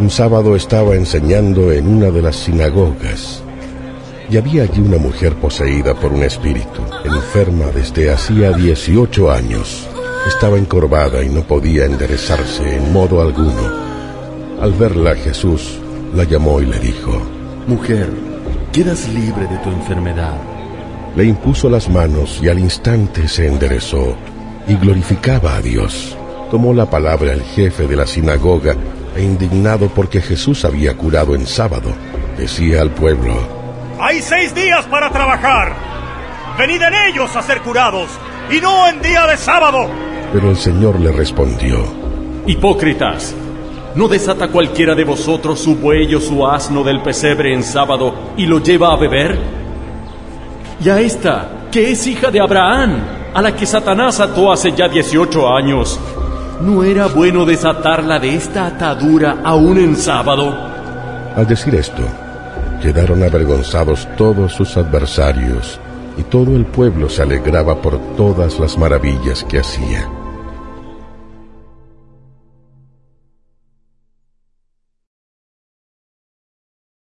Un sábado estaba enseñando en una de las sinagogas y había allí una mujer poseída por un espíritu, enferma desde hacía 18 años. Estaba encorvada y no podía enderezarse en modo alguno. Al verla Jesús la llamó y le dijo, Mujer, quedas libre de tu enfermedad. Le impuso las manos y al instante se enderezó y glorificaba a Dios. Tomó la palabra el jefe de la sinagoga e indignado porque Jesús había curado en sábado, decía al pueblo, Hay seis días para trabajar. Venid en ellos a ser curados, y no en día de sábado. Pero el Señor le respondió, Hipócritas, ¿no desata cualquiera de vosotros su buey o su asno del pesebre en sábado y lo lleva a beber? Y a esta, que es hija de Abraham, a la que Satanás ató hace ya 18 años, ¿no era bueno desatarla de esta atadura aún en sábado? Al decir esto, quedaron avergonzados todos sus adversarios, y todo el pueblo se alegraba por todas las maravillas que hacía.